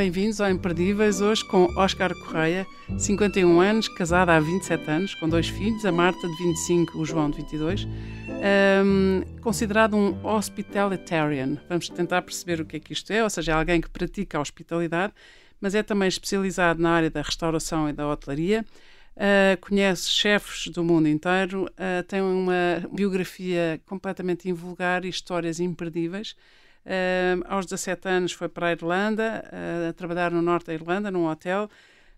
Bem-vindos ao Imperdíveis, hoje com Oscar Correia, 51 anos, casada há 27 anos, com dois filhos, a Marta de 25, o João de 22, um, considerado um hospitalitarian. Vamos tentar perceber o que é que isto é, ou seja, alguém que pratica a hospitalidade, mas é também especializado na área da restauração e da hotelaria. Uh, conhece chefes do mundo inteiro, uh, tem uma biografia completamente invulgar e histórias imperdíveis. Uh, aos 17 anos foi para a Irlanda, uh, a trabalhar no norte da Irlanda, num hotel.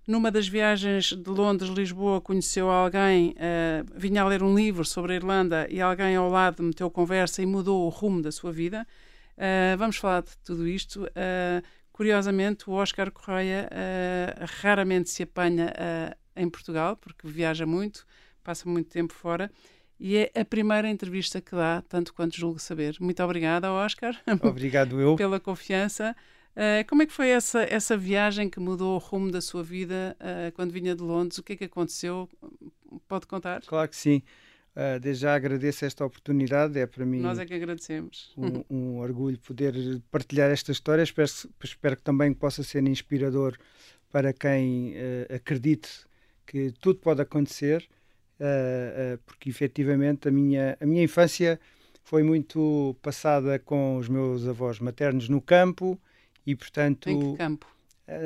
Numa das viagens de Londres-Lisboa, conheceu alguém, uh, vinha a ler um livro sobre a Irlanda e alguém ao lado meteu conversa e mudou o rumo da sua vida. vamos falar de tudo isto. curiosamente, o Oscar Correia raramente se apanha em Portugal, porque viaja muito, passa muito tempo fora e é a primeira entrevista que dá, tanto quanto julgo saber. Muito obrigada, Oscar. Obrigado eu. pela confiança. Uh, como é que foi essa, essa viagem que mudou o rumo da sua vida uh, quando vinha de Londres? O que é que aconteceu? Pode contar? Claro que sim. Uh, desde já agradeço esta oportunidade, é para mim. Nós é que agradecemos. Um, um orgulho poder partilhar esta história. Espero, espero que também possa ser inspirador para quem acredite que tudo pode acontecer uh, porque efetivamente a minha, a minha infância foi muito passada com os meus avós maternos no campo e, portanto. Em que campo?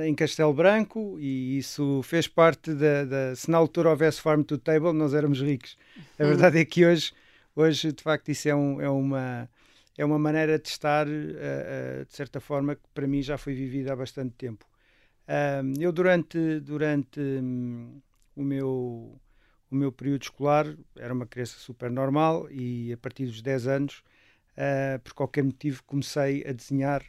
em Castelo Branco e isso fez parte da, da, se na altura houvesse farm to table nós éramos ricos a hum. verdade é que hoje hoje de facto isso é, um, é uma é uma maneira de estar uh, uh, de certa forma que para mim já foi vivida há bastante tempo uh, eu durante durante um, o meu o meu período escolar era uma criança super normal e a partir dos 10 anos, uh, por qualquer motivo, comecei a desenhar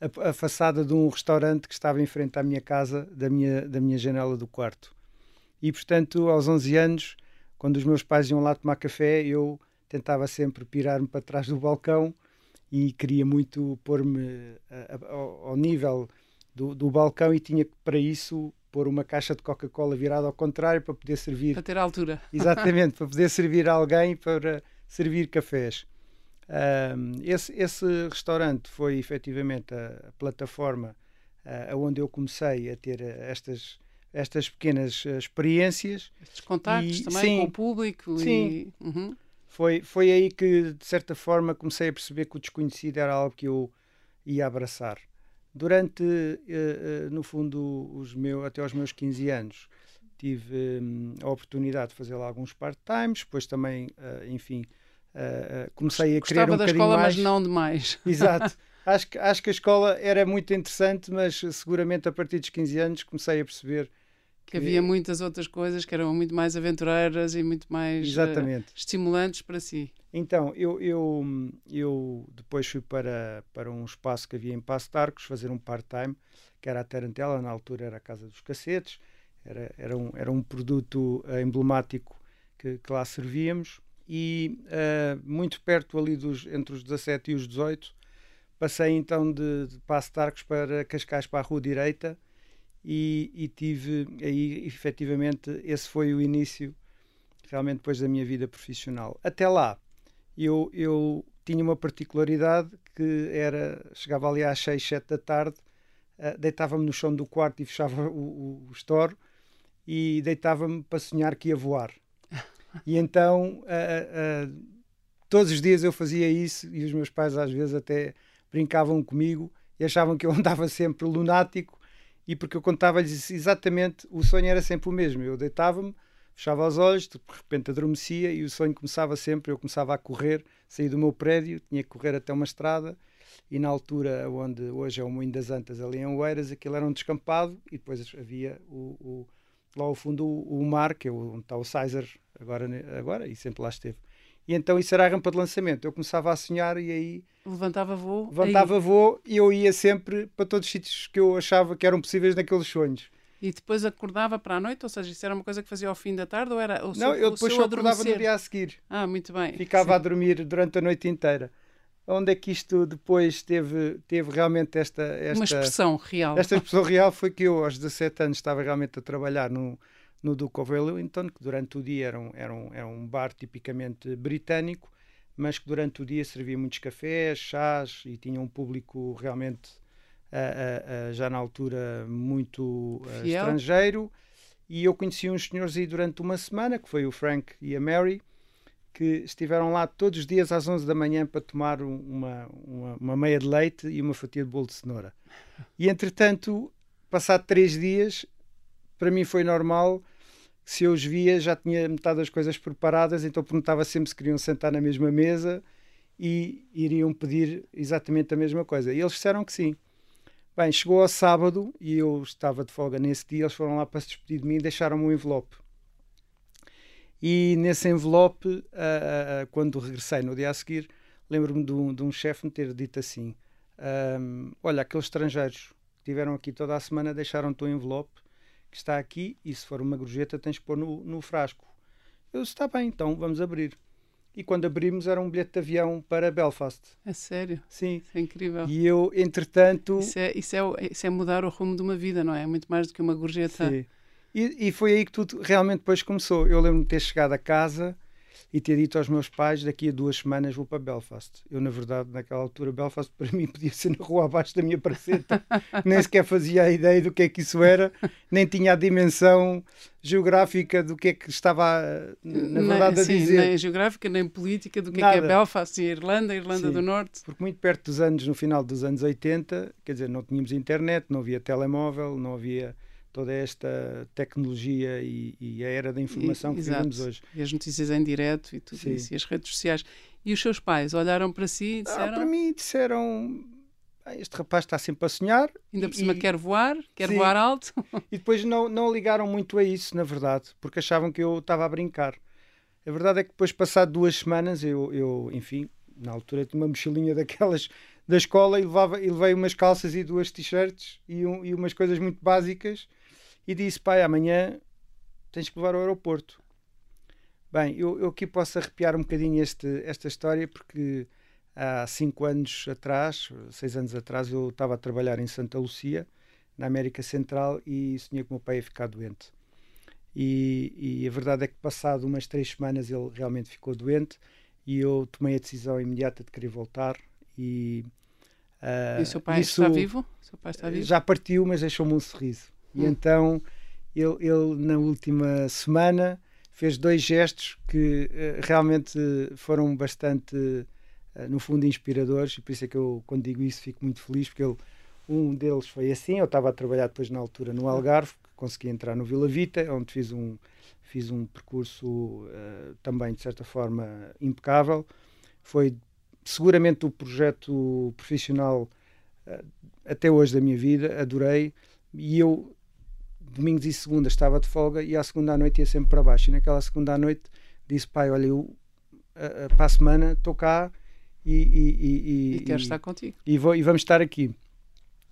a, a, façada de um restaurante que estava em frente à minha casa, da minha, da minha janela do quarto. E, portanto, aos 11 anos, quando os meus pais iam lá tomar café, eu tentava sempre pirar-me para trás do balcão e queria muito pôr-me ao, ao nível do, do balcão e tinha que, para isso, pôr uma caixa de Coca-Cola virada ao contrário para poder servir. Para ter altura. Exatamente, para poder servir a alguém para servir cafés. Um, esse, esse restaurante foi efetivamente a, a plataforma uh, onde eu comecei a ter estas, estas pequenas uh, experiências. Estes contactos e, também sim, com o público. Sim. E... Uhum. Foi, foi aí que, de certa forma, comecei a perceber que o desconhecido era algo que eu ia abraçar. Durante, uh, uh, no fundo, os meu, até aos meus 15 anos, tive um, a oportunidade de fazer lá alguns part-times, depois também, uh, enfim, comecei a querer um da escola, mais. mas não demais. Exato. acho, que, acho que a escola era muito interessante, mas seguramente a partir dos 15 anos comecei a perceber que havia muitas outras coisas que eram muito mais aventureiras e muito mais uh, estimulantes para si. Então, eu, eu, eu depois fui para, para um espaço que havia em Passo de Arcos, fazer um part-time, que era a Tarantela, na altura era a Casa dos Cacetes, era, era, um, era um produto uh, emblemático que, que, lá servíamos, e uh, muito perto ali dos, entre os 17 e os 18, passei então de, de Passo de Arcos para Cascais para a Rua Direita, e, e, tive aí efetivamente esse foi o início realmente depois da minha vida profissional. Até lá eu, eu tinha uma particularidade que era chegava ali às 6, 7 da tarde uh, deitava-me no chão do quarto e fechava o, o, o e deitava-me para sonhar que ia voar. E então uh, uh, todos os dias eu fazia isso e os meus pais às vezes até brincavam comigo e achavam que eu andava sempre lunático e porque eu contava-lhes exatamente, o sonho era sempre o mesmo. Eu deitava-me, fechava os olhos, de repente adormecia e o sonho começava sempre. Eu começava a correr, saí do meu prédio, tinha que correr até uma estrada e na altura onde hoje é o Moinho das Antas, ali em Oeiras, aquilo era um descampado e depois havia o, o lá ao fundo o, o, mar, que é onde está o Sizer agora, agora e sempre lá esteve. E então isso era a rampa de lançamento. Eu começava a sonhar e aí. Levantava voo. Levantava aí. voo e eu ia sempre para todos os sítios que eu achava que eram possíveis naqueles sonhos. E depois acordava para a noite? Ou seja, isso era uma coisa que fazia ao fim da tarde? Ou era o Não, eu depois só acordava no dia a seguir. Ah, muito bem. Ficava Sim. a dormir durante a noite inteira. Onde é que isto depois teve, teve realmente esta, esta. Uma expressão real. Esta expressão real foi que eu, aos 17 anos, estava realmente a trabalhar no no Duke of Wellington, que durante o dia era um, era um, era um bar tipicamente britânico, mas que durante o dia servia muitos cafés, chás e tinha um público realmente já na altura muito estrangeiro. E eu conheci uns senhores aí durante uma semana, que foi o Frank e a Mary, que estiveram lá todos os dias às 11 da manhã para tomar uma, uma, uma meia de leite e uma fatia de bolo de cenoura. E entretanto, passado três dias, para mim foi normal. Se eu os via, já tinha metade das coisas preparadas, então perguntava sempre se queriam sentar na mesma mesa e iriam pedir exatamente a mesma coisa. E eles disseram que sim. Bem, chegou ao sábado e eu estava de folga nesse dia. Eles foram lá para se despedir de mim e deixaram-me um envelope. E nesse envelope, uh, uh, quando regressei no dia a seguir, lembro-me de um, um chefe me ter dito assim: um, Olha, aqueles estrangeiros que estiveram aqui toda a semana deixaram-te um envelope que está aqui e se for uma gorjeta tens que pôr no, no frasco. Eu disse: Está bem, então vamos abrir e quando abrimos era um bilhete de avião para Belfast. É sério? Sim. Isso é incrível. E eu, entretanto... Isso é, isso, é, isso é mudar o rumo de uma vida, não é? É muito mais do que uma gorjeta. Sim. E, e foi aí que tudo realmente depois começou. Eu lembro-me de ter chegado a casa e ter dito aos meus pais daqui a duas semanas vou para Belfast. Eu, na verdade, naquela altura, Belfast para mim podia ser na rua abaixo da minha praceta. nem sequer fazia a ideia do que é que isso era, nem tinha a dimensão geográfica do que é que estava, na verdade, nem, a sim, dizer. Nem geográfica, nem política do que é, que é Belfast e a Irlanda, a Irlanda sim, do Norte. Porque muito perto dos anos, no final dos anos 80, quer dizer, não tínhamos internet, não havia telemóvel, não havia toda esta tecnologia e, e a era da informação e, que exato. vivemos hoje. E as notícias em direto e tudo Sim. isso, e as redes sociais. E os seus pais olharam para si e disseram... Ah, para mim disseram, ah, este rapaz está sempre a sonhar. Ainda por cima quer voar, quer Sim. voar alto. E depois não, não ligaram muito a isso, na verdade, porque achavam que eu estava a brincar. A verdade é que depois, passado duas semanas, eu, eu enfim, na altura tinha uma mochilinha daquelas da escola e, levava, e levei umas calças e duas t-shirts e, um, e umas coisas muito básicas e disse: Pai, amanhã tens que levar ao aeroporto. Bem, eu, eu aqui posso arrepiar um bocadinho este, esta história porque há cinco anos atrás, seis anos atrás, eu estava a trabalhar em Santa Lucia, na América Central, e sonhei que o meu pai ia ficar doente. E, e, a verdade é que, passado umas três semanas, ele realmente ficou doente e eu tomei a decisão imediata de querer voltar. E, uh, e o seu pai isso, está vivo? seu pai está vivo? Já partiu, mas deixou-me um sorriso. E então ele, ele, na última semana, fez dois gestos que uh, realmente foram bastante, uh, no fundo, inspiradores. E por isso é que eu, quando digo isso, fico muito feliz, porque ele, um deles foi assim. Eu estava a trabalhar depois, na altura, no Algarve, consegui entrar no Vila Vita, onde fiz um, fiz um percurso uh, também, de certa forma, impecável. Foi seguramente o projeto profissional até hoje da minha vida, adorei. E eu domingos e segundas estava de folga e à segunda à noite ia sempre para baixo. E naquela segunda à noite disse: Pai, olha, eu a, a, para a semana estou cá e. E, e, e quero estar contigo. E, vou, e vamos estar aqui.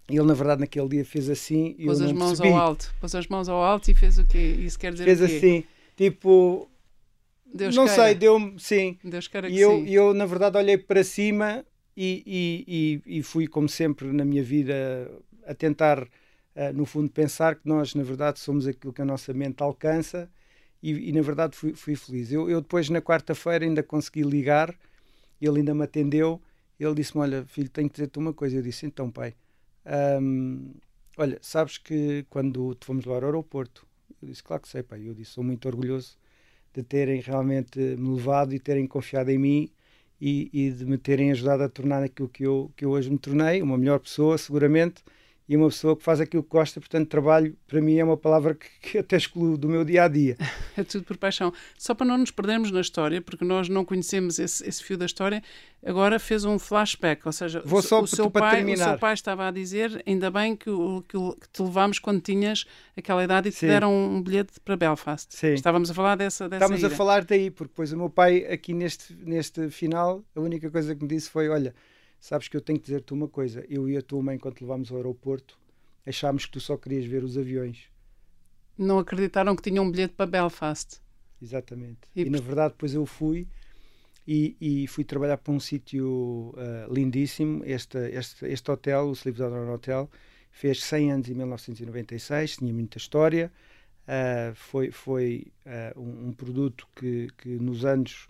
Ele, na verdade, naquele dia fez assim. E pôs as mãos percebi. ao alto. Pôs as mãos ao alto e fez o quê? Isso quer dizer fez o quê? assim, tipo. Deus não queira. sei, deu-me. Sim. Deus queira e eu, sim. eu, na verdade, olhei para cima e, e, e, e fui, como sempre na minha vida, a tentar uh, no fundo, pensar que nós, na verdade, somos aquilo que a nossa mente alcança e, e na verdade, fui, fui feliz. Eu, eu depois, na quarta-feira, ainda consegui ligar, ele ainda me atendeu. Ele disse-me: Olha, filho, tenho que dizer-te uma coisa. Eu disse: Então, pai, um, olha, sabes que quando te fomos levar ao aeroporto, eu disse: Claro que sei, pai. Eu disse: Sou muito orgulhoso de terem realmente me levado e terem confiado em mim e, e, de me terem ajudado a tornar aquilo que eu, que eu hoje me tornei, uma melhor pessoa, seguramente, e uma pessoa que faz aquilo que gosta, portanto, trabalho para mim é uma palavra que, que até excluo do meu dia a dia. É tudo por paixão. Só para não nos perdermos na história, porque nós não conhecemos esse, esse fio da história, agora fez um flashback, ou seja, Vou só o, seu pai, terminar. o seu pai estava a dizer, ainda bem que, o, que, o, que te levámos quando tinhas aquela idade e te Sim. deram um bilhete para Belfast. Sim. Estávamos a falar dessa, dessa Estávamos ida. a falar daí, porque depois o meu pai, aqui neste, neste final, a única coisa que me disse foi: Olha, sabes que eu tenho que dizer-te uma coisa. Eu e a tua mãe, quando te levámos ao aeroporto, achámos que tu só querias ver os aviões. Não acreditaram que tinham um bilhete para Belfast. Exatamente. E E, na verdade, depois eu fui e, e fui trabalhar para um sítio ah, lindíssimo. Este, este, este hotel, o Sleep Down Hotel, fez 100 anos em 1996, tinha muita história. Ah, foi foi ah, um, um produto que, que nos anos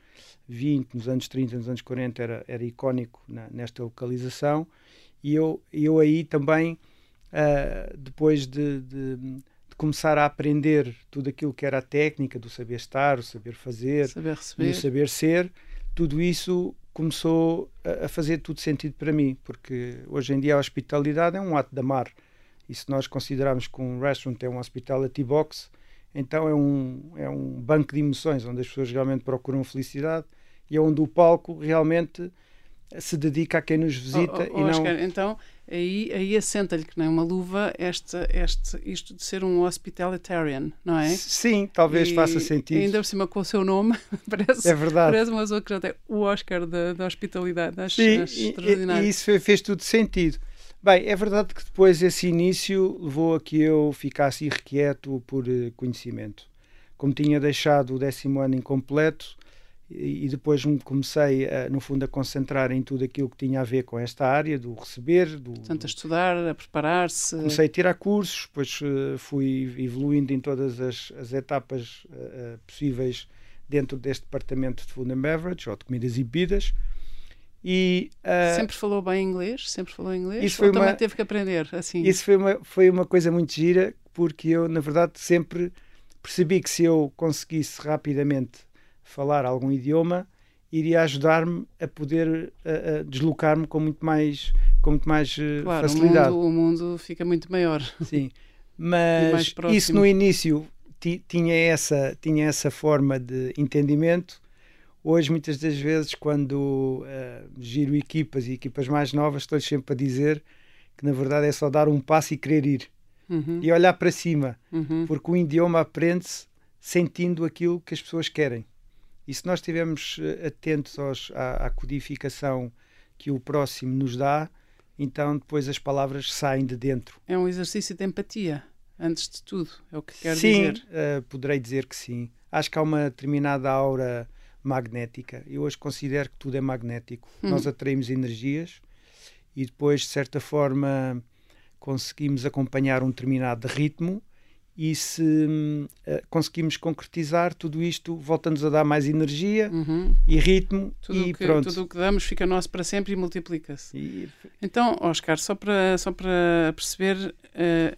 20, nos anos 30, nos anos 40 era, era icónico na- nesta localização E eu, eu aí também, uh, depois de, de, de, começar a aprender tudo aquilo que era a técnica do saber estar, o saber fazer saber e o saber ser, tudo isso começou a, a fazer tudo sentido para mim, porque hoje em dia a hospitalidade é um ato de amar. E se nós considerarmos que um restaurant é um hospitality box, então é um, é um banco de emoções onde as pessoas realmente procuram felicidade e é onde o palco realmente se dedica a quem nos visita oh, oh, e não... Oscar, então aí, aí assenta-lhe que nem uma luva este, este, isto de ser um hospitalitarian, não é? Sim, talvez e, faça sentido. Ainda por cima com o seu nome, parece, é verdade. parece uma pessoa que já tem o Oscar da, da hospitalidade. Acho, Sim, acho e, e, isso fez, fez tudo sentido. Bem, é verdade que depois esse início levou a que eu ficasse irrequieto por eh, conhecimento. Como tinha deixado o décimo ano incompleto e, depois comecei, a, no fundo, a concentrar em tudo aquilo que tinha a ver com esta área do receber. Do, Portanto, a estudar, a preparar-se. Comecei a tirar cursos, depois uh, fui evoluindo em todas as, as etapas uh, possíveis dentro deste departamento de food and beverage, ou de comidas e bebidas. E, uh, sempre falou bem inglês? Sempre falou inglês? Isso foi uma, também teve que aprender assim? Isso foi uma, foi uma coisa muito gira, porque eu, na verdade, sempre percebi que se eu conseguisse rapidamente falar algum idioma, iria ajudar-me a poder deslocar-me com muito mais, com muito mais uh, claro, facilidade. O mundo, o mundo fica muito maior. Sim, mas isso no início tinha essa, tinha essa forma de entendimento Hoje, muitas das vezes, quando uh, giro equipas e equipas mais novas, estou sempre a dizer que na verdade é só dar um passo e querer ir uhum. e olhar para cima, uhum. porque o idioma aprende-se sentindo aquilo que as pessoas querem. E se nós estivermos eh, atentos aos, à, à, codificação que o próximo nos dá, então depois as palavras saem de dentro. É um exercício de empatia, antes de tudo, é o que quer sim, dizer. Sim, uh, poderei dizer que sim. Acho que há uma determinada aura magnética. Eu hoje considero que tudo é magnético. Hum. Nós atraímos energias e depois, de certa forma, conseguimos acompanhar um determinado ritmo e se uh, conseguimos concretizar tudo isto, volta-nos a dar mais energia uhum. e ritmo tudo e que, pronto. Tudo o que damos fica nosso para sempre e multiplica-se. E... Então, Oscar, só para, só para perceber, uh,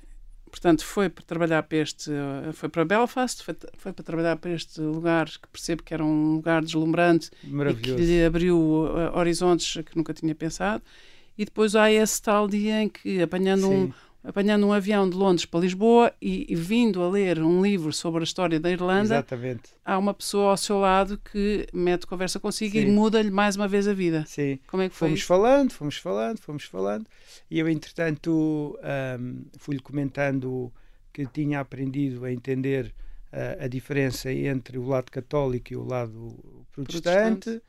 portanto, foi para trabalhar para este, foi para Belfast, foi, foi para trabalhar para este lugar que percebo que era um lugar deslumbrante e que lhe abriu uh, horizontes que nunca tinha pensado. E depois há esse tal dia em que, apanhando um apanhando um avião de Londres para Lisboa e, e, vindo a ler um livro sobre a história da Irlanda, Exatamente. há uma pessoa ao seu lado que mete conversa consigo Sim. e muda-lhe mais uma vez a vida. Sim. Como é que foi? Fomos isso? falando, fomos falando, fomos falando e eu, entretanto, um, fui-lhe comentando que tinha aprendido a entender uh, a diferença entre o lado católico e o lado protestante, protestante.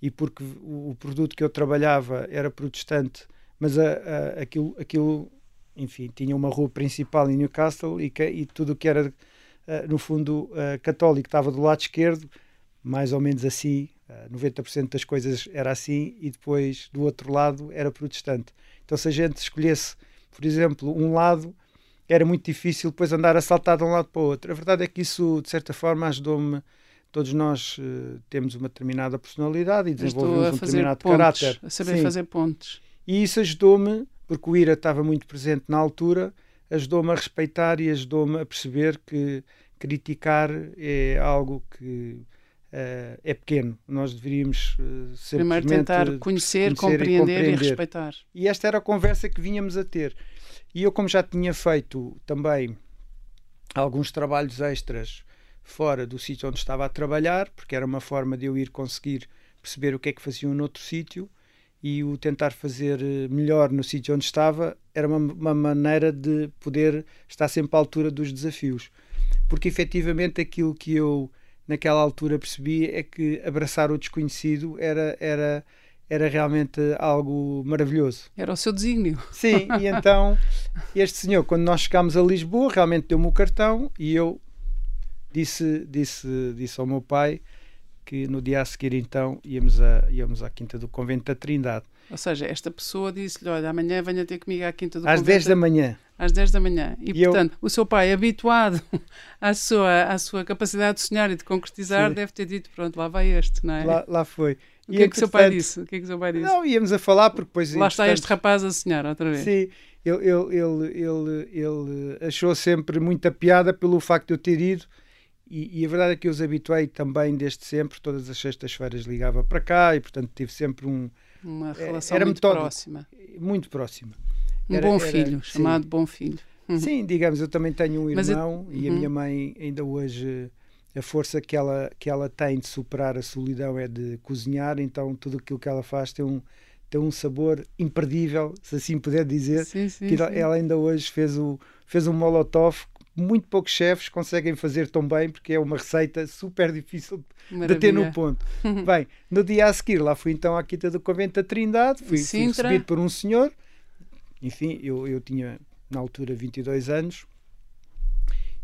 e porque o, o, produto que eu trabalhava era protestante, mas a, a, aquilo, aquilo enfim, tinha uma rua principal em Newcastle e, que, e tudo o que era, uh, no fundo, uh, católico estava do lado esquerdo, mais ou menos assim, uh, 90% das coisas era assim, e depois do outro lado era protestante. Então, se a gente escolhesse, por exemplo, um lado, era muito difícil depois andar a saltar de um lado para o outro. A verdade é que isso, de certa forma, ajudou-me. Todos nós temos uma determinada personalidade e desenvolvemos um determinado pontos, caráter. A saber Sim. fazer pontos. E isso ajudou-me porque o IRA estava muito presente na altura, ajudou-me a respeitar e ajudou-me a perceber que criticar é algo que uh, é pequeno. Nós deveríamos uh, Primeiro tentar conhecer, conhecer compreender e, compreender, e respeitar. E esta era a conversa que vínhamos a ter. E eu, como já tinha feito também alguns trabalhos extras fora do sítio onde estava a trabalhar, porque era uma forma de eu ir conseguir perceber o que é que faziam noutro sítio, e o tentar fazer eh, melhor no sítio onde estava era uma, uma, maneira de poder estar sempre à altura dos desafios. Porque efetivamente aquilo que eu naquela altura percebi é que abraçar o desconhecido era, era, era realmente algo maravilhoso. Era o seu desígnio. Sim, e então este senhor, quando nós chegámos a Lisboa, realmente deu-me o cartão e eu disse, disse, disse ao meu pai que no dia a seguir então íamos, a, íamos à Quinta do Convento da Trindade. Ou seja, esta pessoa disse-lhe, olha, amanhã venha ter comigo à Quinta do Às Convento. Às 10 da manhã. Às 10 da manhã. E, e portanto, eu... o seu pai, habituado à sua, à sua capacidade de sonhar e de concretizar, Sim. deve ter dito, pronto, lá vai este, não é? Lá, lá foi. O que é que o seu pai disse? O que é que o seu pai disse? Não, íamos a falar porque depois... Lá está este rapaz a sonhar outra vez. Sim, ele, ele, ele, ele, ele achou sempre muita piada pelo facto de eu ter ido e, e, a verdade é que eu os habituei também desde sempre, todas as sextas-feiras ligava para cá e portanto tive sempre um... Uma eh, relação era muito metódico, próxima. Muito próxima. Um era, bom filho, era, chamado sim. bom filho. Uhum. Sim, digamos, eu também tenho um irmão eu... e a minha uhum. mãe ainda hoje a força que ela, que ela tem de superar a solidão é de cozinhar, então tudo aquilo que ela faz tem um, tem um sabor imperdível, se assim puder dizer. Sim, sim, que sim. ela ainda hoje fez, o, fez um molotov muito poucos chefes conseguem fazer tão bem porque é uma receita super difícil Maravilha. de ter no ponto. bem, no dia a seguir lá fui então à Quinta do Convento da Trindade, fui, fui recebido por um senhor, enfim, eu, eu tinha na altura 22 anos,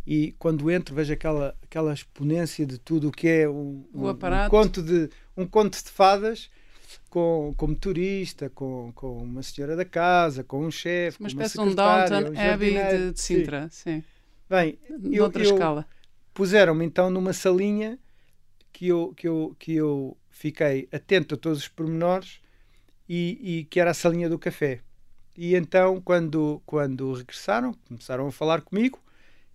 e quando entro vejo aquela, aquela exponência de tudo o que é um, um, um, conto, de, um conto de fadas com, como turista, com, com uma senhora da casa, com um chefe, uma espécie de um Downton Abbey de, de Sintra, sim. sim. Bem, eu, escala. Puseram-me então numa salinha que eu, que, eu, que eu fiquei atento a todos os pormenores e, e que era a salinha do café. E então, quando, quando regressaram, começaram a falar comigo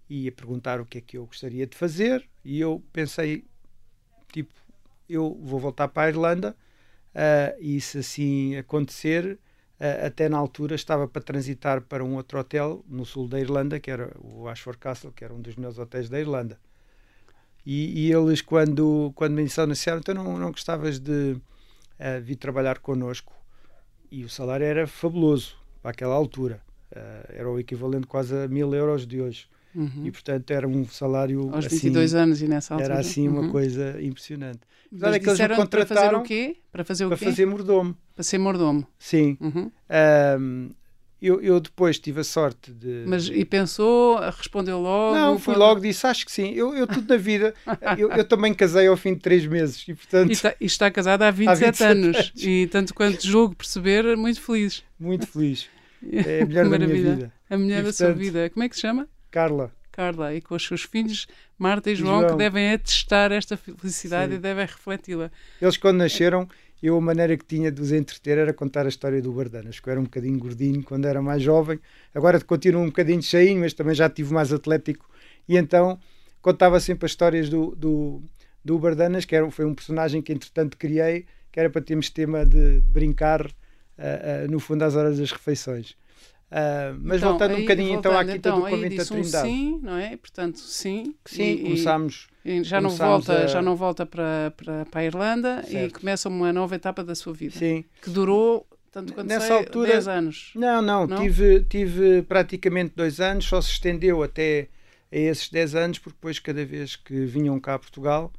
e a perguntar o que é que eu gostaria de fazer. E eu pensei, tipo, eu vou voltar para a Irlanda uh, e se assim acontecer, até na altura estava para transitar para um outro hotel no sul da Irlanda, que era o Ashford Castle, que era um dos melhores hotéis da Irlanda. E, e eles, quando, quando me anunciaram, então não, não gostavas de uh, vir trabalhar connosco? E o salário era fabuloso para aquela altura. era o equivalente quase a mil euros de hoje. Uhum. E, portanto, era um salário. Aos assim, 22 anos e nessa altura. Era assim uma uhum. coisa impressionante. Mas é que eles me contrataram para fazer o quê? Para fazer o para quê? fazer mordomo. Para ser mordomo. Sim. Uhum. Um, eu, eu, depois tive a sorte de. Mas e pensou, respondeu logo? Não, fui quando... logo, disse, acho que sim. Eu, eu tudo na vida, eu, eu, também casei ao fim de três meses e portanto. E está, e está casada há 27, há 27 anos. anos. E tanto quanto julgo perceber, muito feliz. Muito feliz. É a mulher da minha vida. A mulher e, da sua vida. Como é que se chama? Carla. Carla e com os seus filhos, Marta e João, João. que devem atestar esta felicidade Sim. e devem refleti-la. Eles, quando nasceram, eu a maneira que tinha de os entreter era contar a história do Bardanas, que eu era um bocadinho gordinho quando era mais jovem, agora continuo um bocadinho cheinho, mas também já tive mais atlético, e então contava sempre as histórias do, do, do Bardanas, que era, foi um personagem que entretanto criei, que era para termos tema de, de brincar uh, uh, no fundo às horas das refeições. Uh, mas então, voltando aí, um bocadinho então voltando, então à quinta então, do Convento da Trindade. Um sim, não é? Portanto, sim. Sim, e, começámos. E já, não volta, a... já não volta para, para, para a Irlanda certo. e começa uma nova etapa da sua vida. Sim. Que durou, tanto quanto Nessa sei, altura, 10 anos. Não, não, não, Tive, tive praticamente dois anos, só se estendeu até a esses 10 anos, porque depois cada vez que vinham cá a Portugal,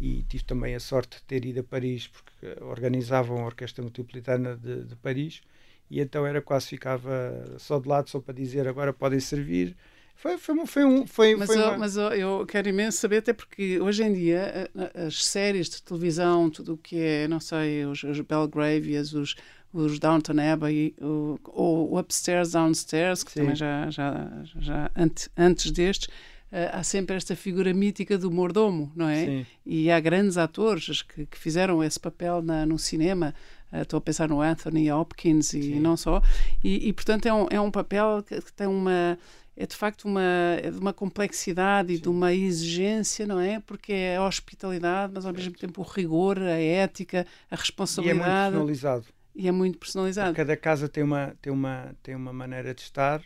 e tive também a sorte de ter ido a Paris, porque organizavam a Orquestra Metropolitana de, de Paris, e então era quase ficava só de lado só para dizer agora podem servir. Foi, foi, foi um. Foi, mas foi uma... mas eu quero imenso saber, até porque hoje em dia as séries de televisão, tudo o que é, não sei, os, os Belgravias, os, os Downton Abbey, o, o Upstairs, Downstairs, que Sim. também já, já, já antes, antes destes, uh, há sempre esta figura mítica do mordomo, não é? Sim. E há grandes atores que, que fizeram esse papel na, no cinema. Estou a pensar no Anthony Hopkins e Sim. não só. E, e, portanto, é um, é um papel que, que tem uma é de facto uma, é de uma complexidade e de uma exigência, não é? Porque é a hospitalidade, mas ao mesmo tempo o rigor, a ética, a responsabilidade. E é muito personalizado. E é muito personalizado. Cada casa tem uma, tem uma, tem uma maneira de estar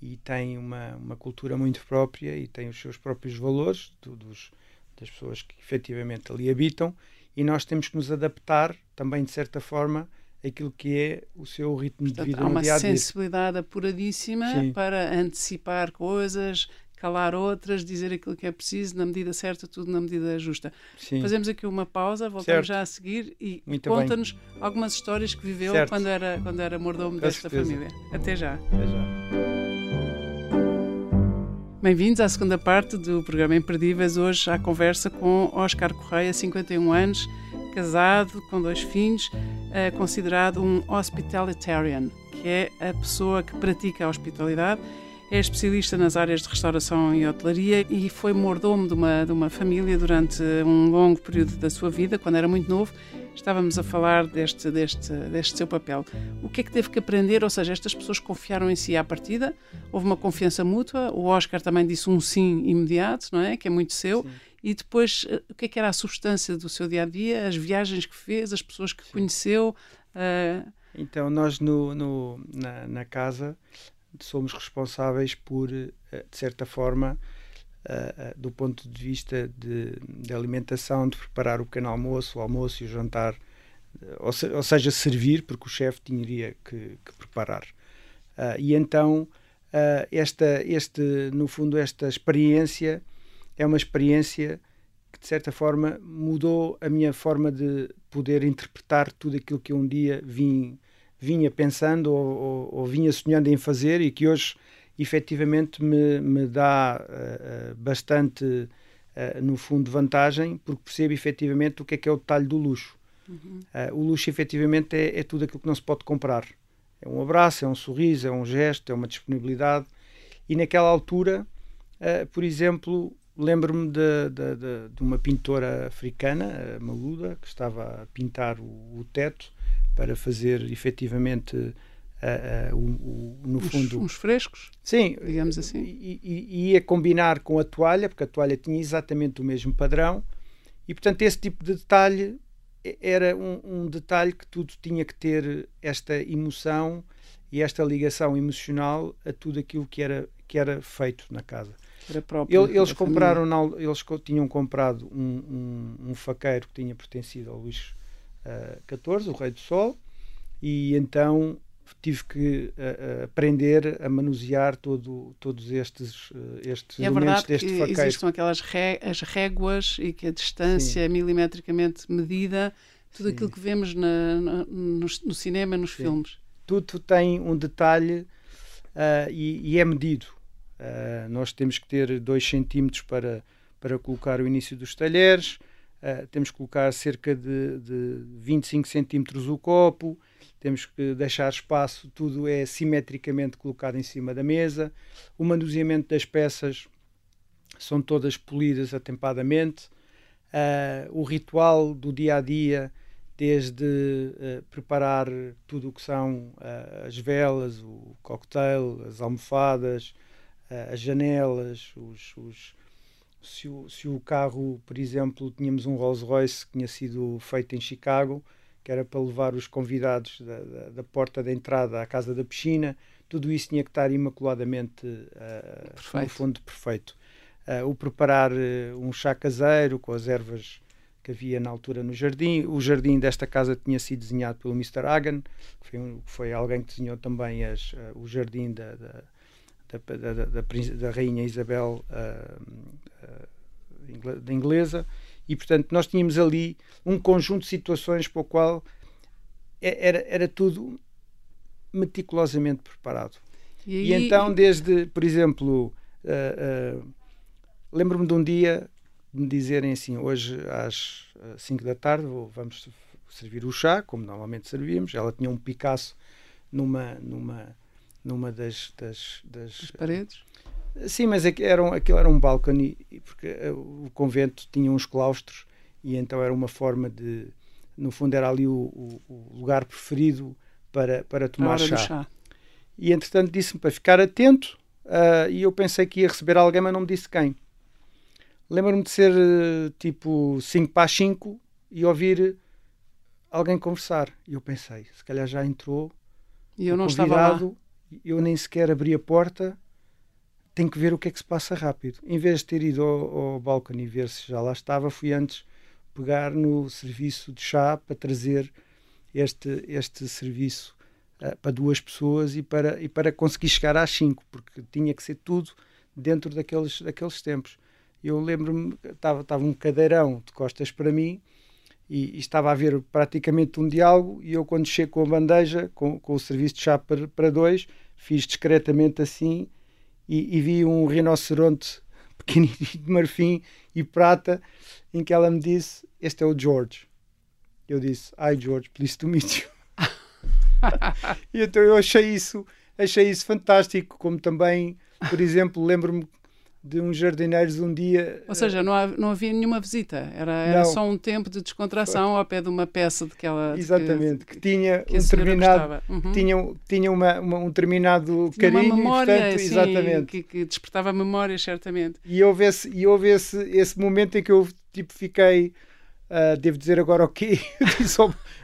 e tem uma, uma cultura muito própria e tem os seus próprios valores do, dos, das pessoas que efetivamente ali habitam e nós temos que nos adaptar também de certa forma aquilo que é o seu ritmo Portanto, de vida há uma dia sensibilidade apuradíssima Sim. para antecipar coisas calar outras, dizer aquilo que é preciso na medida certa, tudo na medida justa. Sim. Fazemos aqui uma pausa, voltamos certo. já a seguir e conta-nos algumas histórias que viveu quando era, quando era mordomo Com desta certeza. família. Até já. Até já. Bem-vindos à segunda parte do programa Imperdíveis. Hoje à conversa com Oscar Correia, 51 anos, casado, com dois filhos, é considerado um hospitalitarian, que é a pessoa que pratica a hospitalidade. É especialista nas áreas de restauração e hotelaria e foi mordomo de uma, de uma família durante um longo período da sua vida, quando era muito novo, Estávamos a falar deste, deste, deste seu papel. O que é que teve que aprender? Ou seja, estas pessoas confiaram em si à partida, houve uma confiança mútua, o Oscar também disse um sim imediato, não é? Que é muito seu. Sim. E depois, eh, o que é que era a substância do seu dia a dia, as viagens que fez, as pessoas que sim. conheceu? Uh... Então, nós no, no na, na casa somos responsáveis por, eh, de certa forma, do ponto de vista de, de, alimentação, de preparar o pequeno almoço, o almoço e o jantar, ou, se, ou seja, servir, porque o chefe tinha que, que preparar. Uh, e então, esta, este, no fundo, esta experiência é uma experiência que, de certa forma, mudou a minha forma de poder interpretar tudo aquilo que um dia vim, vinha pensando ou, ou, ou vinha sonhando em fazer e que hoje efetivamente me, me dá uh, bastante, uh, no fundo, vantagem, porque percebo efetivamente o que é que é o detalhe do luxo. Uhum. Uh, o luxo, efetivamente, é, é, tudo aquilo que não se pode comprar. É um abraço, é um sorriso, é um gesto, é uma disponibilidade. E naquela altura, por exemplo, lembro-me de, de, de, de, uma pintora africana, Maluda, que estava a pintar o, o teto para fazer efetivamente uh, o, o, no uns, fundo. Uns frescos? Sim. Digamos assim. E, e, e ia combinar com a toalha, porque a toalha tinha exatamente o mesmo padrão, e portanto esse tipo de detalhe era um, um detalhe que tudo tinha que ter esta emoção e esta ligação emocional a tudo aquilo que era, que era feito na casa. Eles, eles compraram, na, eles tinham comprado um, um, um, faqueiro que tinha pertencido ao Luís XIV, uh, o Rei do Sol, e então tive que uh, aprender a manusear todo, todos estes, uh, estes é elementos deste faqueiro. Existem aquelas ré, as réguas e que a distância é milimetricamente medida, tudo Sim. aquilo que vemos na, na, no, no, cinema, nos Sim. filmes. Tudo tem um detalhe uh, e, e, é medido. nós temos que ter 2 centímetros para, para colocar o início dos talheres, temos que colocar cerca de, de 25 centímetros o copo, temos que deixar espaço, tudo é simetricamente colocado em cima da mesa. O manuseamento das peças são todas polidas atempadamente. Uh, o ritual do dia a dia, desde uh, preparar tudo o que são uh, as velas, o cocktail, as almofadas, as janelas, os, os se, o, se o carro, por exemplo, tínhamos um Rolls Royce que tinha sido feito em Chicago, que era para levar os convidados da, da, da, porta de entrada à casa da piscina, tudo isso tinha que estar imaculadamente, uh, no fundo, perfeito. Uh, o preparar uh, um chá caseiro com as ervas que havia na altura no jardim. O jardim desta casa tinha sido desenhado pelo Mr. Hagen, que foi, um, foi alguém que desenhou também as, o jardim da, da da, da, Rainha Isabel uh, uh, da inglesa e, portanto, nós tínhamos ali um conjunto de situações para o qual era, era tudo meticulosamente preparado. E, e então, desde, por exemplo, uh, uh, lembro-me de um dia de me dizerem assim: hoje às 5 da tarde vamos servir o chá, como normalmente servíamos. Ela tinha um Picasso numa, numa, numa das, das, das paredes. Sim, mas era, aquilo era um balcone, porque eh, o convento tinha uns claustros e então era uma forma de. No fundo, era ali o, o, o lugar preferido para, para tomar chá. chá. E entretanto disse-me para ficar atento uh, e eu pensei que ia receber alguém, mas não me disse quem. Lembro-me de ser uh, tipo 5 para 5 e ouvir alguém conversar. E eu pensei, se calhar já entrou. E eu não estava lá. Eu nem sequer abri a porta tem que ver o que é que se passa rápido. Em vez de ter ido ao, ao balcão e ver se já lá estava, fui antes pegar no serviço de chá para trazer este, este serviço uh, para duas pessoas e para, e para conseguir chegar às cinco, porque tinha que ser tudo dentro daqueles, daqueles tempos. Eu lembro-me, estava, estava um cadeirão de costas para mim e, e, estava a ver praticamente um diálogo e eu quando chego com a bandeja, com, com o serviço de chá para, para dois, fiz discretamente assim e, e vi um rinoceronte pequenino de marfim e prata em que ela me disse este é o George. Eu disse hi George please to meet you e então eu achei isso achei isso fantástico como também por exemplo lembro-me de uns jardineiros um dia. Ou seja, não, há, não havia nenhuma visita, era, era só um tempo de descontração Foi. ao pé de uma peça daquela. Exatamente, que, que tinha que um determinado. Uhum. Tinha, tinha uma, uma, um determinado tinha carinho. Uma memória, portanto, sim, exatamente. Que, que despertava memórias, certamente. E houve esse, e houve esse, esse momento em que eu tipo, fiquei. Uh, devo dizer agora o quê? Disse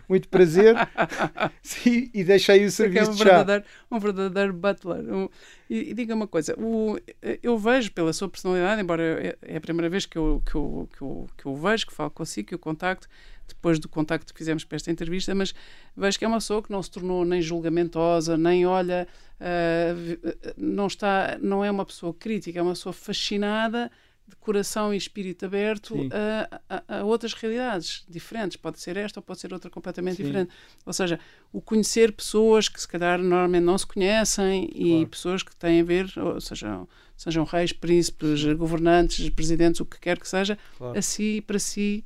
muito prazer. Sim, e deixei o serviço é um de verdadeiro, um verdadeiro butler. Um, e, e, diga uma coisa, o, eu vejo pela sua personalidade, embora é, é a primeira vez que eu, que eu, que eu, que eu vejo, que falo consigo, que o contacto, depois do contacto que fizemos para esta entrevista, mas vejo que é uma pessoa que não se tornou nem julgamentosa, nem olha, uh, não, está, não é uma pessoa crítica, é uma pessoa fascinada de coração e espírito aberto a, a, a, outras realidades diferentes. Pode ser esta ou pode ser outra completamente Sim. diferente. Ou seja, o conhecer pessoas que se calhar normalmente não se conhecem claro. e pessoas que têm a ver, ou seja, sejam reis, príncipes, governantes, presidentes, o que quer que seja, claro. a si, para si,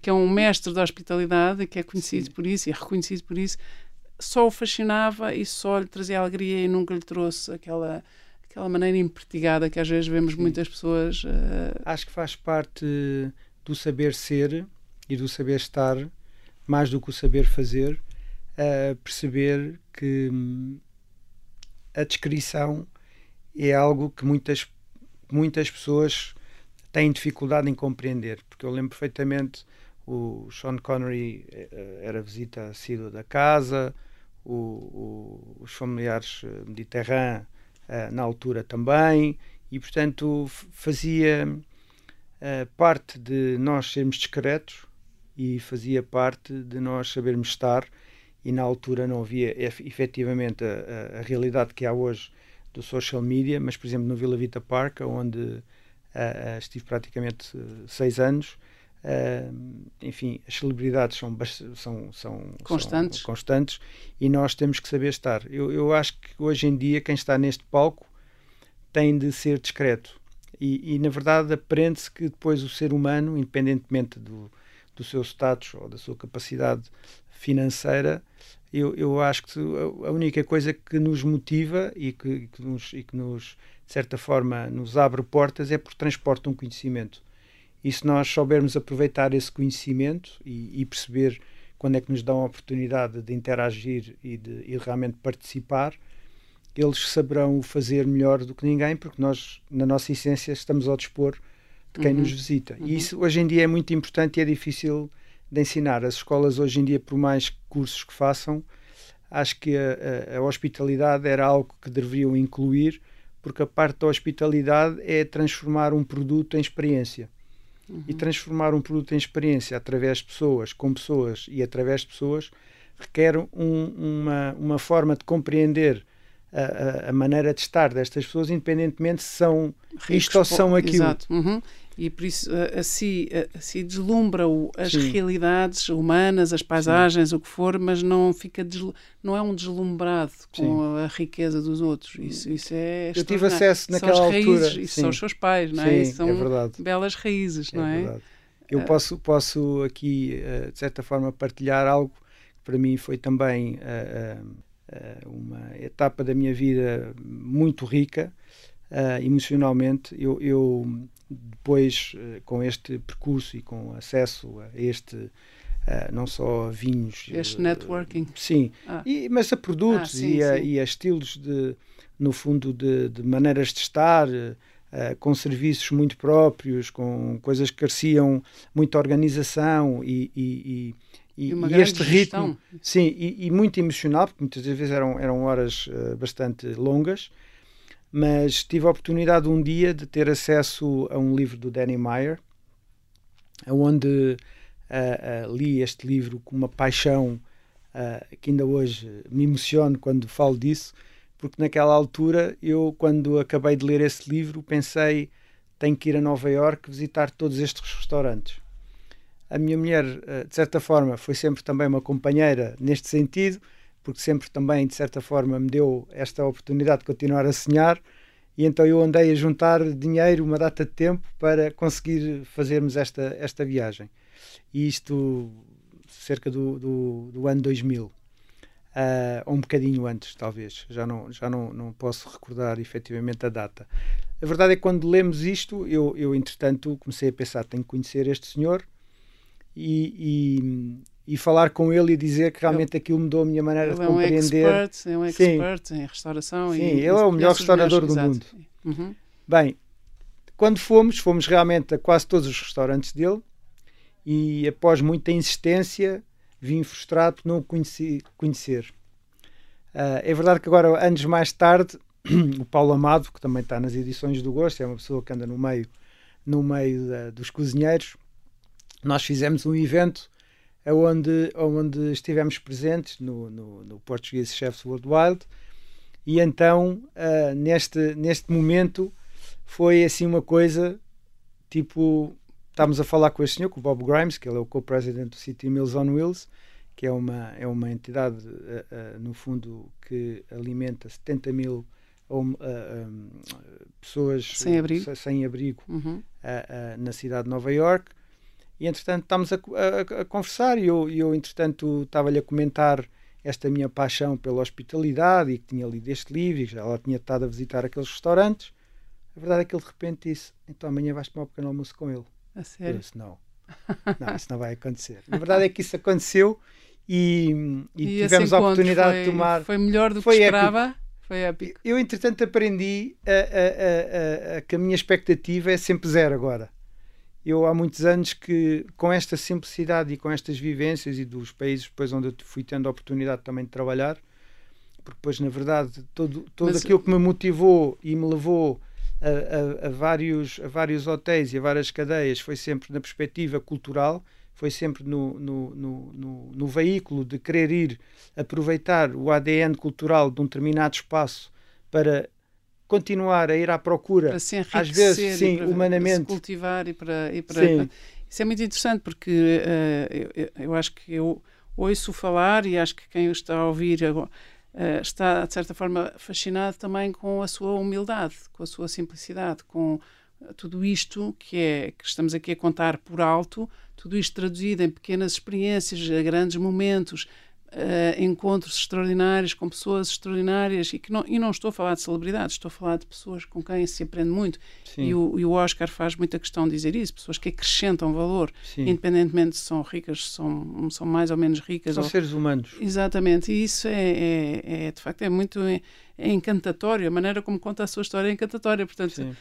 que é um mestre da hospitalidade, que é conhecido Sim. por isso e é reconhecido por isso, só o fascinava e só lhe trazia alegria e nunca lhe trouxe aquela aquela maneira empertigada que às vezes vemos Sim. muitas pessoas. Uh... Acho que faz parte do saber ser e do saber estar, mais do que o saber fazer, uh, perceber que hum, a descrição é algo que muitas, muitas pessoas têm dificuldade em compreender. Porque eu lembro perfeitamente o Sean Connery eh, era visita assídua da casa, o, o, os familiares mediterrâneos uh, na altura também, e portanto fazia uh, parte de nós sermos discretos e fazia parte de nós sabermos estar, e na altura não havia efetivamente a, a, a realidade que há hoje do social media, mas por exemplo no Vila Vita Park, onde uh, estive praticamente seis anos, Uh, enfim, as celebridades são, são, são, constantes. são constantes e nós temos que saber estar. Eu, eu acho que hoje em dia quem está neste palco tem de ser discreto. E, e na verdade aprende-se que depois o ser humano, independentemente do, do seu status ou da sua capacidade financeira, eu, eu acho que a única coisa que nos motiva e que, que, nos, e que nos, de certa forma, nos abre portas é porque transporta um conhecimento. E se nós soubermos aproveitar esse conhecimento e, e perceber quando é que nos dão a oportunidade de interagir e de e realmente participar, eles saberão fazer melhor do que ninguém, porque nós, na nossa essência, estamos ao dispor de quem uhum. nos visita. Uhum. E isso hoje em dia é muito importante e é difícil de ensinar. As escolas hoje em dia, por mais cursos que façam, acho que a, a, a hospitalidade era algo que deveriam incluir, porque a parte da hospitalidade é transformar um produto em experiência. Uhum. E transformar um produto em experiência através de pessoas, com pessoas e através de pessoas, requer um, uma, uma forma de compreender a, a, maneira de estar destas pessoas, independentemente se são Ricos, isto ou são aquilo. Exato. Uhum. E por isso assim, assim deslumbra o, as Sim. realidades humanas, as paisagens, Sim. o que for, mas não fica não é um deslumbrado com Sim. a riqueza dos outros. Isso, isso é Eu tive acesso naquela são as raízes, altura. Isso são os seus pais, não é? São é verdade. belas raízes, é não é? Verdade. Eu posso, posso aqui, eh, de certa forma, partilhar algo que para mim foi também uh, uh, uma etapa da minha vida muito rica emocionalmente. Eu, eu depois, com este percurso e com acesso a este Uh, não só a vinhos. Este uh, networking. Sim, ah. e, mas a produtos ah, sim, e, a, e, a, estilos, de, no fundo, de, de maneiras de estar, uh, com serviços muito próprios, com coisas que careciam muita organização e, e, e, e, este ritmo, sim, e, e, muito emocional, porque muitas vezes eram, eram horas uh, bastante longas, mas tive a oportunidade um dia de ter acesso a um livro do Danny Meyer, onde uh, uh, li este livro com uma paixão que ainda hoje me emociono quando falo disso, porque naquela altura eu, quando acabei de ler esse livro, pensei tenho que ir a Nova York visitar todos estes restaurantes. A minha mulher, de certa forma, foi sempre também uma companheira neste sentido, porque sempre também, de certa forma, me deu esta oportunidade de continuar a sonhar. E então eu andei a juntar dinheiro uma data de tempo para conseguir fazermos esta, esta viagem. E isto cerca do, do, do ano 2000. uh, ou um bocadinho antes, talvez. Já não, já não, não posso recordar efetivamente a data. A verdade é que quando lemos isto, eu, eu entretanto comecei a pensar: tenho que conhecer este senhor e, e, falar com ele e dizer que realmente aquilo mudou a minha maneira ele de compreender. É um expert, é um expert Sim. em restauração. Sim, e, ele é o melhor restaurador do mundo. Uhum. Bem, quando fomos, fomos realmente a quase todos os restaurantes dele e após muita insistência vim frustrado por não o conheci, conhecer. Uh, é verdade que agora, anos mais tarde, o Paulo Amado, que também está nas edições do Gosto, é uma pessoa que anda no meio, no meio da, dos cozinheiros, nós fizemos um evento onde, onde estivemos presentes no, no, no Portuguese Chefs Worldwide e então uh, neste, neste momento foi assim uma coisa tipo estávamos a falar com este senhor, com o Bob Grimes, que ele é o co-president do City Mills on Wheels, que é uma, é uma entidade, uh, uh, no fundo, que alimenta 70 mil um, uh, pessoas sem abrigo, sem abrigo uhum. na cidade de Nova York. E, entretanto, estávamos a, a, a conversar e eu, eu entretanto, estava-lhe a comentar esta minha paixão pela hospitalidade e que tinha lido este livro e já ela tinha estado a visitar aqueles restaurantes. A verdade é que ele de repente disse: Então amanhã vais tomar um pequeno almoço com ele. A sério? Eu disse, não. Não, isso não vai acontecer. A verdade é que isso aconteceu e, e, e tivemos a oportunidade foi, de tomar. Foi melhor do que foi esperava. Épico. Foi épico. Eu, entretanto, aprendi a, a, a, que a minha expectativa é sempre zero agora. Eu há muitos anos que, com esta simplicidade e com estas vivências e dos países depois onde eu fui tendo a oportunidade também de trabalhar, porque depois, na verdade, todo, todo Mas, aquilo que me motivou e me levou a, a, a, vários, a vários hotéis e a várias cadeias foi sempre na perspectiva cultural, foi sempre no, no, no, no, no veículo de querer ir aproveitar o ADN cultural de um determinado espaço para continuar a ir à procura, para se às vezes, sim, para, humanamente. Para se cultivar e para. E para sim. Isso é muito interessante porque uh, eu, eu, acho que eu ouço falar e acho que quem está a ouvir uh, está, de certa forma, fascinado também com a sua humildade, com a sua simplicidade, com tudo isto que é que estamos aqui a contar por alto, tudo isto traduzido em pequenas experiências, grandes momentos, uh, encontros extraordinários com pessoas extraordinárias e que não, e não estou a falar de celebridades, estou a falar de pessoas com quem se aprende muito e o, e o, Oscar faz muita questão de dizer isso, pessoas que acrescentam valor, Sim. independentemente se são ricas, se são, são mais ou menos ricas. São ou... seres humanos. Exatamente, e isso é, é, é de facto é muito é, é encantatório, a maneira como conta a sua história é encantatória, portanto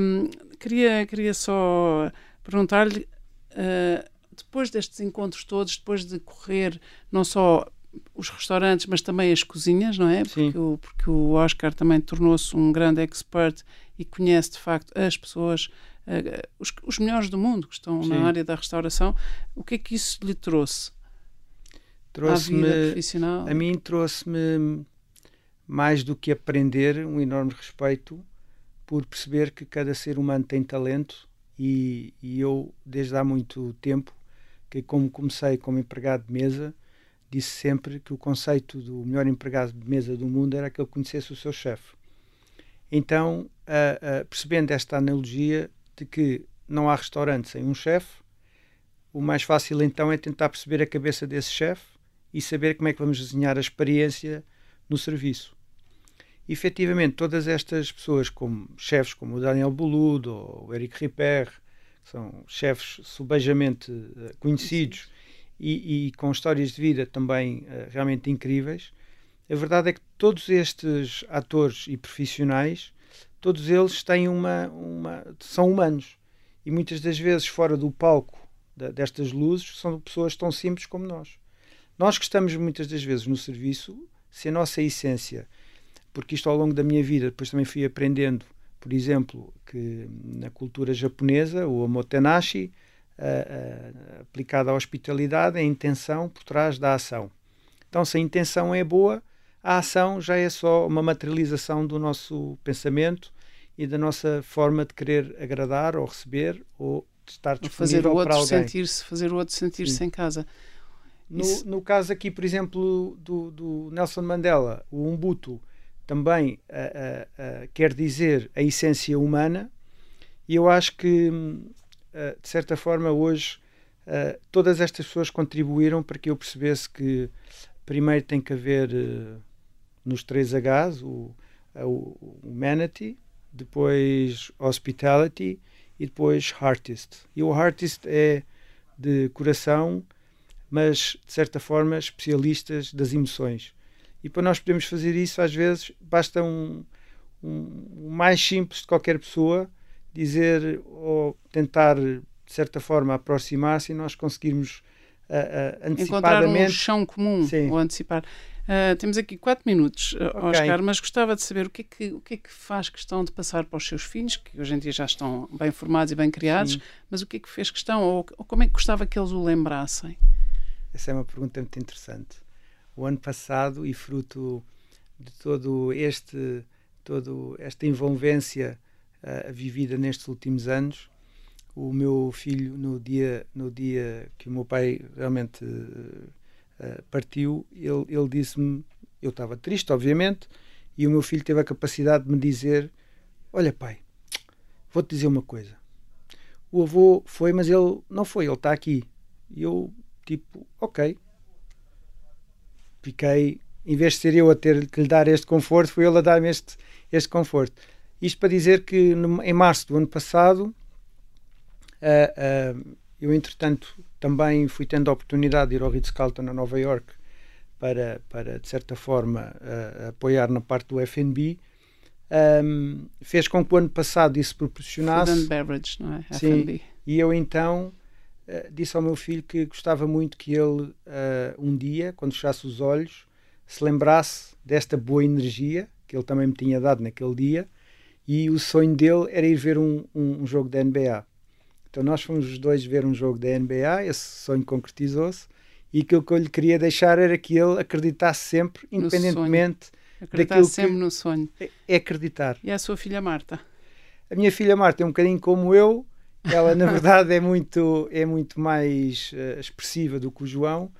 um, queria, queria só perguntar-lhe uh, depois destes encontros todos, depois de correr não só os restaurantes, mas também as cozinhas, não é? Porque, o, porque o Oscar também tornou-se um grande expert e conhece de facto as pessoas, uh, os, os melhores do mundo que estão Sim. na área da restauração. O que é que isso lhe trouxe? Trouxe-me, a mim trouxe-me mais do que aprender, um enorme respeito por perceber que cada ser humano tem talento e, e eu, desde há muito tempo, que como comecei como empregado de mesa, disse sempre que o conceito do melhor empregado de mesa do mundo era que ele conhecesse o seu chefe. Então, uh, uh, percebendo esta analogia de que não há restaurante sem um chefe, o mais fácil então é tentar perceber a cabeça desse chefe e saber como é que vamos desenhar a experiência no serviço. E, efetivamente, todas estas pessoas, como chefes como o Daniel Boludo ou o Eric Ripper, são chefes subejamente uh, conhecidos e, e, com histórias de vida também uh, realmente incríveis. A verdade é que todos estes atores e profissionais, todos eles têm uma, uma são humanos e muitas das vezes fora do palco destas luzes são pessoas tão simples como nós. Nós que estamos muitas das vezes no serviço, se a nossa essência, porque isto ao longo da minha vida depois também fui aprendendo por exemplo, que na cultura japonesa, o omotenashi, uh, uh, aplicado à hospitalidade, é a intenção por trás da ação. Então, se a intenção é boa, a ação já é só uma materialização do nosso pensamento e da nossa forma de querer agradar ou receber ou de estar disponível fazer o outro. Sentir-se, fazer o outro sentir-se em casa. No, no, caso aqui, por exemplo, do, do Nelson Mandela, o Umbuto, também uh, uh, quer dizer a essência humana, e eu acho que, de certa forma, hoje todas estas pessoas contribuíram para que eu percebesse que primeiro tem que haver nos três Hs o, o, Manatee, depois Hospitality e depois Artist. E o Artist é de coração, mas de certa forma especialistas das emoções. E para nós podermos fazer isso, às vezes, basta um, um, mais simples de qualquer pessoa dizer ou tentar, de certa forma, aproximar-se e nós conseguirmos uh, uh, antecipadamente... Encontrar um chão comum, Sim. ou antecipar. Uh, temos aqui quatro minutos, okay. Oscar, mas gostava de saber o que, é que, o que é que faz questão de passar para os seus filhos, que hoje em dia já estão bem formados e bem criados, Sim. mas o que é que fez questão, ou, ou, como é que gostava que eles o lembrassem? Essa é uma pergunta muito interessante. O ano passado, e fruto de todo este, todo esta envolvência uh, vivida nestes últimos anos, o meu filho, no dia, no dia que o meu pai realmente uh, partiu, ele, ele disse-me, eu estava triste, obviamente, e o meu filho teve a capacidade de me dizer: Olha, pai, vou-te dizer uma coisa. O avô foi, mas ele não foi, ele está aqui. E eu, tipo, ok. Fiquei, em vez de ser eu a ter que lhe dar este conforto, foi ele a dar-me este, este conforto. Isto para dizer que no, em março do ano passado, uh, uh, eu entretanto também fui tendo a oportunidade de ir ao Ritz-Carlton a Nova York para, para de certa forma, uh, apoiar na parte do FNB. Um, fez com que o ano passado isso proporcionasse. Food and beverage, não é? Sim. E eu então uh, disse ao meu filho que gostava muito que ele, uh, um dia, quando fechasse os olhos, se lembrasse desta boa energia que ele também me tinha dado naquele dia. E o sonho dele era ir ver um, um, um jogo da NBA. Então nós fomos os dois ver um jogo da NBA, esse sonho concretizou-se, e aquilo que eu lhe queria deixar era que ele acreditasse sempre, independentemente Acreditar sempre que... no sonho. É, é acreditar. E a sua filha Marta? A minha filha Marta é um bocadinho como eu, ela na verdade é muito, é muito mais uh, expressiva do que o João.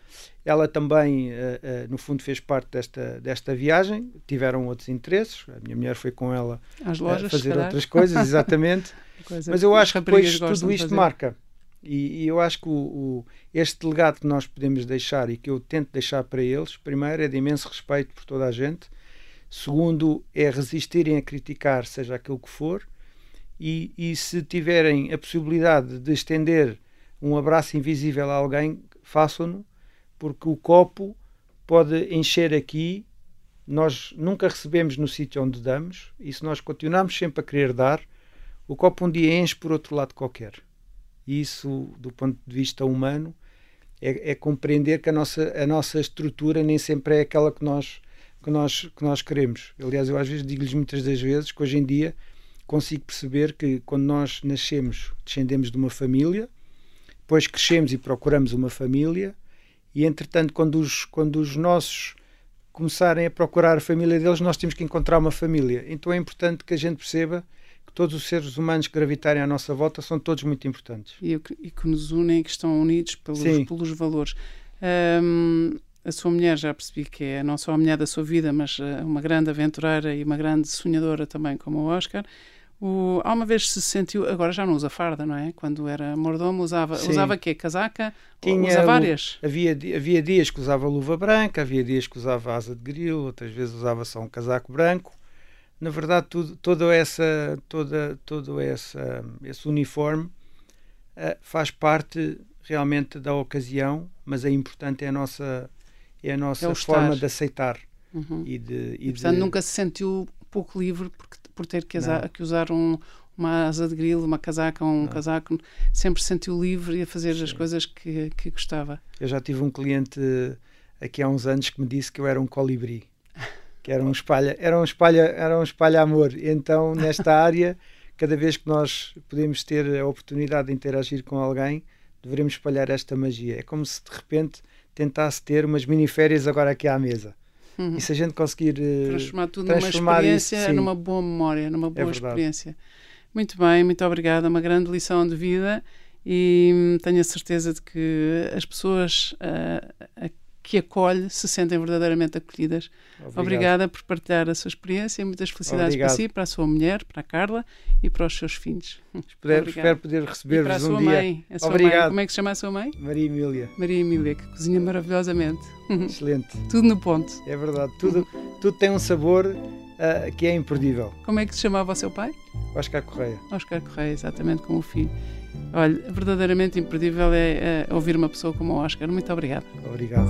Ela também, uh, uh, no fundo, fez parte desta, desta viagem. Tiveram outros interesses. A minha mulher foi com ela lojas, fazer outras coisas, exatamente. Coisa Mas eu acho que depois tudo isto de marca. E, e, eu acho que o, o, este legado que nós podemos deixar e que eu tento deixar para eles, primeiro, é de imenso respeito por toda a gente. Segundo, é resistirem a criticar, seja aquilo que for. E, e se tiverem a possibilidade de estender um abraço invisível a alguém, façam-no, porque o copo pode encher aqui. Nós nunca recebemos no sítio onde damos, e se nós continuarmos sempre a querer dar, o copo um dia enche por outro lado qualquer. E isso, do ponto de vista humano, é, é, compreender que a nossa, a nossa estrutura nem sempre é aquela que nós, que nós, que nós queremos. Aliás, eu às vezes digo-lhes muitas das vezes que hoje em dia consigo perceber que quando nós nascemos, descendemos de uma família, depois crescemos e procuramos uma família, e entretanto, quando os, quando os nossos começarem a procurar a família deles, nós temos que encontrar uma família. Então é importante que a gente perceba que todos os seres humanos que gravitarem à nossa volta são todos muito importantes. E, e que nos unem e que estão unidos pelos, pelos valores. A sua mulher já percebi que é não só a mulher da sua vida, mas eh, uma grande aventureira e uma grande sonhadora também, como o Oscar. O, há uma vez se sentiu, agora já não usa farda, não é? Quando era mordomo, usava, Sim. usava quê? Casaca? Tinha, usa várias? Havia, havia dias que usava luva branca, havia dias que usava asa de grilo, outras vezes usava só um casaco branco na verdade, tudo, toda essa, toda, todo essa, esse uniforme uh, faz parte realmente da ocasião, mas é importante é a nossa, é a nossa é forma de aceitar. Uhum. E de, e, e portanto, de... nunca se sentiu pouco livre porque, por ter que, usar, que usar um, uma asa de grilo, uma casaca, um Não. casaco, sempre se sentiu livre a fazer Sim. as coisas que, que gostava. Eu já tive um cliente aqui há uns anos que me disse que eu era um colibri que era um espalha, era um espalha, era um espalha amor. Então, nesta área, cada vez que nós podemos ter a oportunidade de interagir com alguém, devemos espalhar esta magia. É como se de repente tentasse ter umas mini férias agora aqui à mesa. Uhum. E se a gente conseguir uh, transformar tudo transformar numa experiência, isso, numa boa memória, numa é boa é experiência. Muito bem, muito obrigada. Uma grande lição de vida e hum, tenho a certeza de que as pessoas uh, que acolhe se sentem verdadeiramente acolhidas. Obrigado. Obrigada por partilhar a sua experiência. Muitas felicidades Obrigado. para si, para a sua mulher, para a Carla e para os seus filhos. Espero, espero poder E para a receber-vos sua um dia. mãe. A sua Obrigado. mãe. Como é que se chama a sua mãe? Maria Emília, Maria Emília, que cozinha maravilhosamente. excelente. Tudo no ponto. É verdade. Tudo, tudo tem um sabor ah, que é imperdível. Como é que se chamava o seu pai? Oscar Correia. Oscar Correia, exatamente como o filho. Olha, verdadeiramente imperdível é, é ouvir uma pessoa como o Oscar. Muito obrigada. Obrigado.